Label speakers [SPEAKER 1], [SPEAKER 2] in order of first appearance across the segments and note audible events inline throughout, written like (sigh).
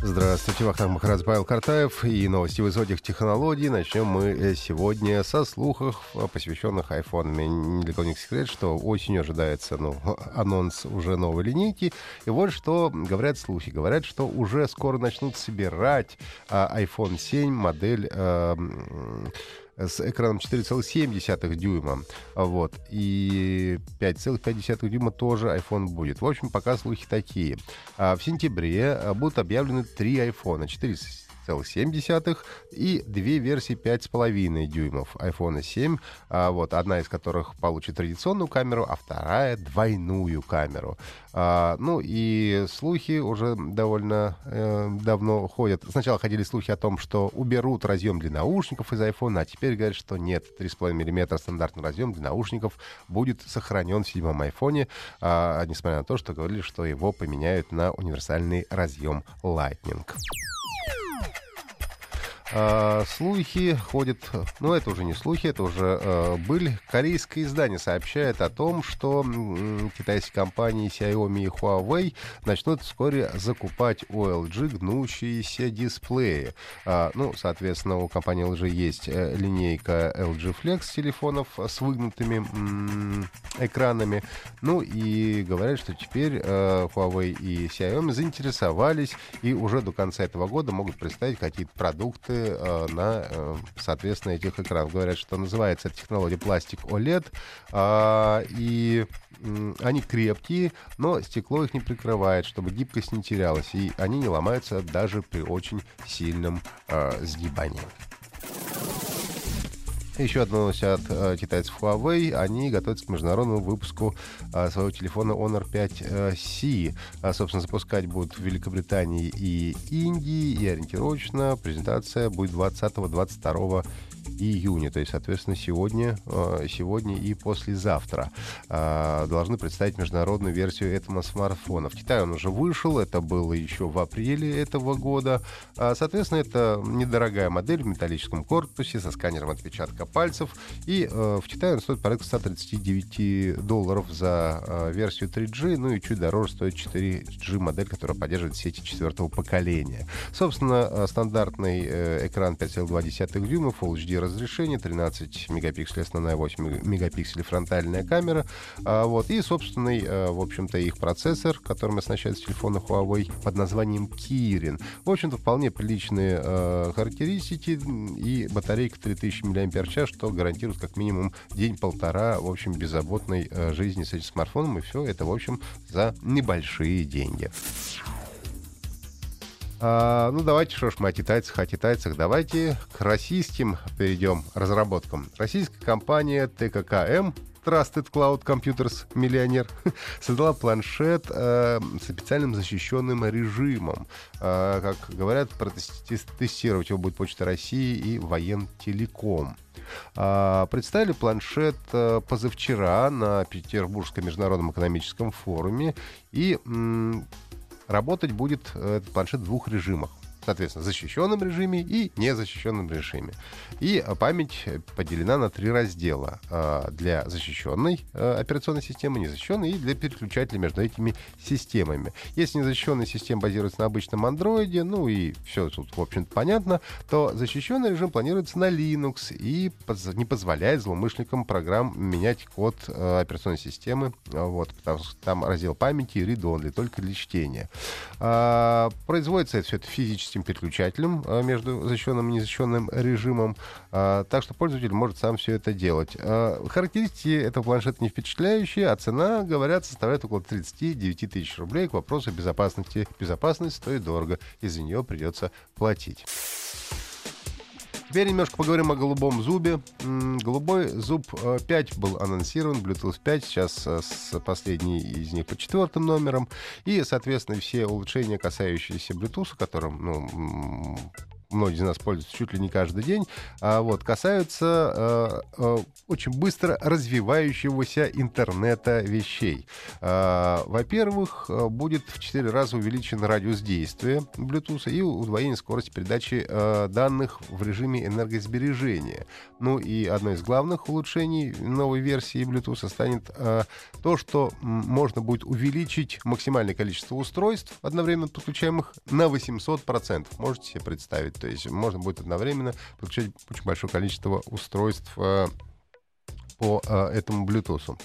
[SPEAKER 1] Здравствуйте, Вахтанг Махарадзе, Павел Картаев и новости высоких технологий. Начнем мы э, сегодня со слухов, э, посвященных iPhone. Ни для кого не секрет, что осенью ожидается ну, (laughs) анонс уже новой линейки. И вот что говорят слухи. Говорят, что уже скоро начнут собирать а, iPhone 7 модель... А, с экраном 4,7 дюйма. Вот. И 5,5 дюйма тоже iPhone будет. В общем, пока слухи такие. А в сентябре а, будут объявлены три iPhone. 4 6,7 и две версии 5,5 дюймов iPhone 7, а, вот, одна из которых получит традиционную камеру, а вторая двойную камеру. А, ну и слухи уже довольно э, давно ходят. Сначала ходили слухи о том, что уберут разъем для наушников из iPhone, а теперь говорят, что нет, 3,5 мм стандартный разъем для наушников будет сохранен в седьмом iPhone, а, несмотря на то, что говорили, что его поменяют на универсальный разъем Lightning. Э, слухи ходят, ну это уже не слухи, это уже э, быль. Корейское издание сообщает о том, что э, китайские компании Xiaomi и Huawei начнут вскоре закупать у LG гнущиеся дисплеи. Э, ну, соответственно, у компании LG есть э, линейка LG Flex телефонов с выгнутыми э, экранами. Ну и говорят, что теперь э, Huawei и Xiaomi заинтересовались и уже до конца этого года могут представить какие-то продукты э, на, э, соответственно, этих экранах. Говорят, что называется эта технология пластик OLED, э, и они крепкие, но стекло их не прикрывает, чтобы гибкость не терялась, и они не ломаются даже при очень сильном э, сгибании. Еще одна новость от э, китайцев Huawei. Они готовятся к международному выпуску э, своего телефона Honor 5C. А, собственно, запускать будут в Великобритании и Индии. И ориентировочно презентация будет 20-22 июня, то есть, соответственно, сегодня, э, сегодня и послезавтра э, должны представить международную версию этого смартфона. В Китае он уже вышел, это было еще в апреле этого года. А, соответственно, это недорогая модель в металлическом корпусе со сканером отпечатка пальцев. И э, в Китае он стоит порядка 139 долларов за версию 3G, ну и чуть дороже стоит 4G модель, которая поддерживает сети четвертого поколения. Собственно, стандартный экран 5,2 дюйма Full HD разрешение, 13 мегапикселей основная, 8 мегапикселей фронтальная камера. А, вот, и собственный, а, в общем-то, их процессор, которым оснащается телефон Huawei под названием Kirin. В общем-то, вполне приличные а, характеристики и батарейка 3000 мАч, что гарантирует как минимум день-полтора, в общем, беззаботной а, жизни с этим смартфоном. И все это, в общем, за небольшие деньги. А, ну, давайте, что ж мы о китайцах, о китайцах. Давайте к российским перейдем разработкам. Российская компания ТККМ Trusted Cloud Computers миллионер, (laughs) создала планшет э, с специальным защищенным режимом. Э, как говорят, протестировать его будет Почта России и Воентелеком. Э, представили планшет э, позавчера на Петербургском международном экономическом форуме. И работать будет э, этот планшет в двух режимах соответственно, защищенном режиме и незащищенном режиме. И э, память поделена на три раздела. Э, для защищенной э, операционной системы, незащищенной и для переключателя между этими системами. Если незащищенная система базируется на обычном андроиде, ну и все тут, в общем-то, понятно, то защищенный режим планируется на Linux и не позволяет злоумышленникам программ менять код операционной системы, вот, потому что там раздел памяти read-only, только для чтения. Производится это все это физически этим переключателем а, между защищенным и незащищенным режимом. А, так что пользователь может сам все это делать. А, характеристики этого планшета не впечатляющие, а цена, говорят, составляет около 39 тысяч рублей. К вопросу безопасности. Безопасность стоит дорого, и за нее придется платить. Теперь немножко поговорим о голубом зубе. Голубой зуб 5 э, был анонсирован, Bluetooth 5, сейчас э, с последней из них по четвертым номерам. И, соответственно, все улучшения, касающиеся Bluetooth, которым, ну, многие из нас пользуются чуть ли не каждый день, а, вот, касаются э, очень быстро развивающегося интернета вещей. Во-первых, будет в 4 раза увеличен радиус действия Bluetooth и удвоение скорости передачи данных в режиме энергосбережения. Ну и одно из главных улучшений новой версии Bluetooth станет то, что можно будет увеличить максимальное количество устройств, одновременно подключаемых, на 800%. Можете себе представить? То есть можно будет одновременно подключать очень большое количество устройств э, по э, этому Bluetooth.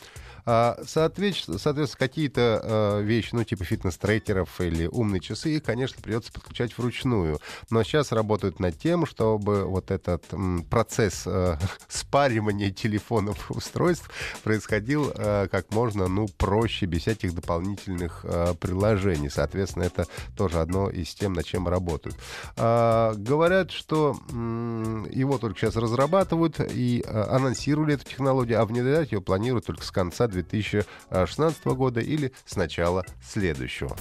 [SPEAKER 1] А, соответственно, какие-то э, вещи, ну, типа фитнес-трекеров или умные часы, их, конечно, придется подключать вручную. Но сейчас работают над тем, чтобы вот этот процесс э, (laughs) спаривания телефонов устройств происходил как можно, ну, проще, без всяких дополнительных приложений. Соответственно, это тоже одно из тем, над чем работают. А, говорят, что его только сейчас разрабатывают и а, анонсировали эту технологию, а внедрять ее планируют только с конца 2016 года или с начала следующего.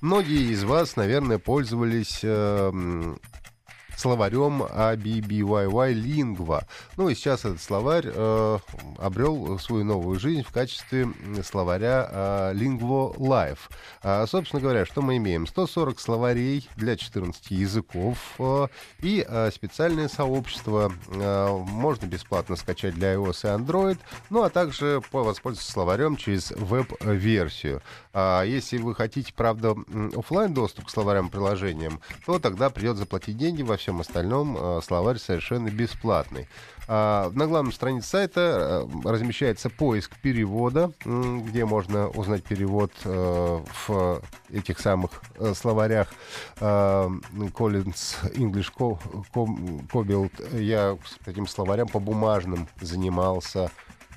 [SPEAKER 1] Многие из вас, наверное, пользовались э, словарем ABBYY Lingua. Ну и сейчас этот словарь э, обрел свою новую жизнь в качестве словаря э, Lingvo Life. А, собственно говоря, что мы имеем? 140 словарей для 14 языков э, и э, специальное сообщество. Э, можно бесплатно скачать для iOS и Android, ну а также воспользоваться словарем через веб-версию. А если вы хотите, правда, офлайн доступ к словарям приложениям, то тогда придется заплатить деньги во всем остальном э, словарь совершенно бесплатный. А, на главной странице сайта э, размещается поиск перевода, где можно узнать перевод э, в этих самых словарях Collins English Cobalt. Я с этим словарем по бумажным занимался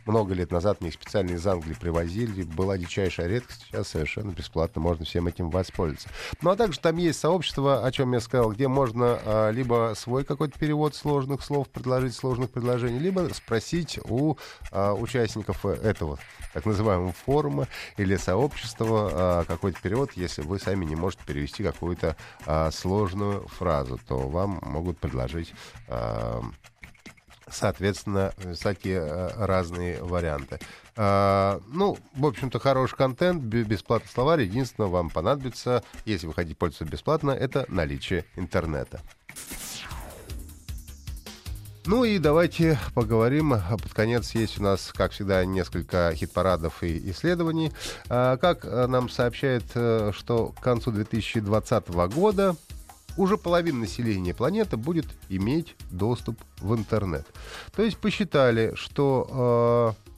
[SPEAKER 1] много лет назад мне их специально из Англии привозили. Была дичайшая редкость. Сейчас совершенно бесплатно можно всем этим воспользоваться. Ну а также там есть сообщество, о чем я сказал, где можно а, либо свой какой-то перевод сложных слов предложить, сложных предложений, либо спросить у а, участников этого так называемого форума или сообщества а, какой-то перевод, если вы сами не можете перевести какую-то а, сложную фразу, то вам могут предложить а, соответственно, всякие э, разные варианты. А, ну, в общем-то, хороший контент, бесплатный словарь. Единственное, вам понадобится, если вы хотите пользоваться бесплатно, это наличие интернета. Ну и давайте поговорим. Под конец есть у нас, как всегда, несколько хит-парадов и исследований. А, как э, нам сообщает, э, что к концу 2020 года уже половина населения планеты будет иметь доступ в интернет. То есть посчитали, что э,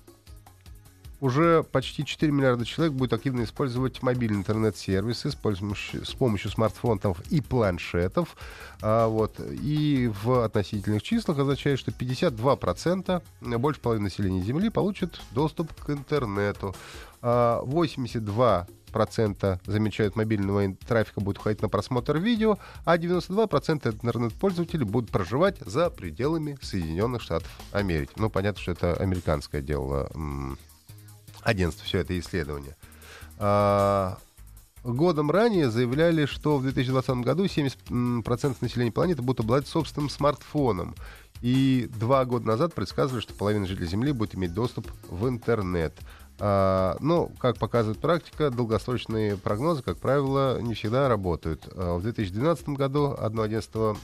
[SPEAKER 1] уже почти 4 миллиарда человек будет активно использовать мобильные интернет-сервисы с, помощью, с помощью смартфонов и планшетов. А, вот. И в относительных числах означает, что 52% больше половины населения Земли получат доступ к интернету. А 82 процента замечают мобильного трафика будет уходить на просмотр видео, а 92% интернет-пользователей будут проживать за пределами Соединенных Штатов Америки. Ну, понятно, что это американское дело агентство, все это исследование. А, годом ранее заявляли, что в 2020 году 70% населения планеты будут обладать собственным смартфоном. И два года назад предсказывали, что половина жителей Земли будет иметь доступ в интернет. А, ну, как показывает практика, долгосрочные прогнозы, как правило, не всегда работают. А, в 2012 году одно агентство,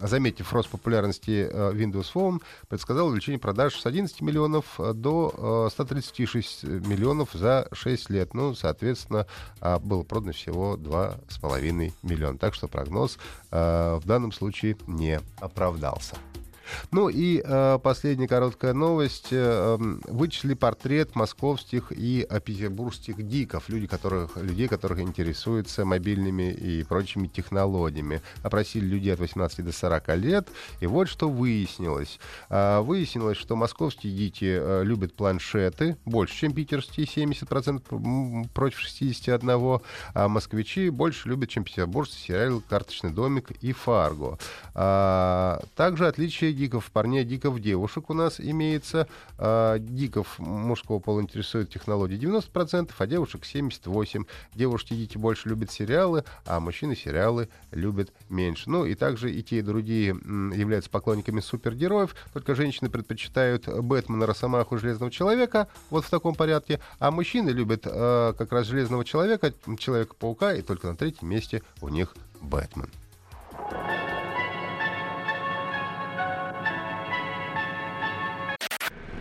[SPEAKER 1] заметив рост популярности а, Windows Phone, предсказало увеличение продаж с 11 миллионов до 136 миллионов за 6 лет. Ну, соответственно, было продано всего 2,5 миллиона. Так что прогноз в данном случае не оправдался. Ну и э, последняя короткая новость. Э, вычислили портрет московских и петербургских диков, люди, которых, людей, которых интересуются мобильными и прочими технологиями. Опросили людей от 18 до 40 лет, и вот что выяснилось. Э, выяснилось, что московские дики э, любят планшеты больше, чем питерские, 70% против 61, а москвичи больше любят, чем петербуржцы, сериал «Карточный домик» и «Фарго». А, также отличие диков парней, диков девушек у нас имеется. А, диков мужского пола интересует технологии 90%, а девушек 78%. Девушки дети больше любят сериалы, а мужчины сериалы любят меньше. Ну и также и те, и другие являются поклонниками супергероев, только женщины предпочитают Бэтмена, Росомаху, Железного Человека, вот в таком порядке, а мужчины любят э, как раз Железного Человека, Человека-паука, и только на третьем месте у них Бэтмен.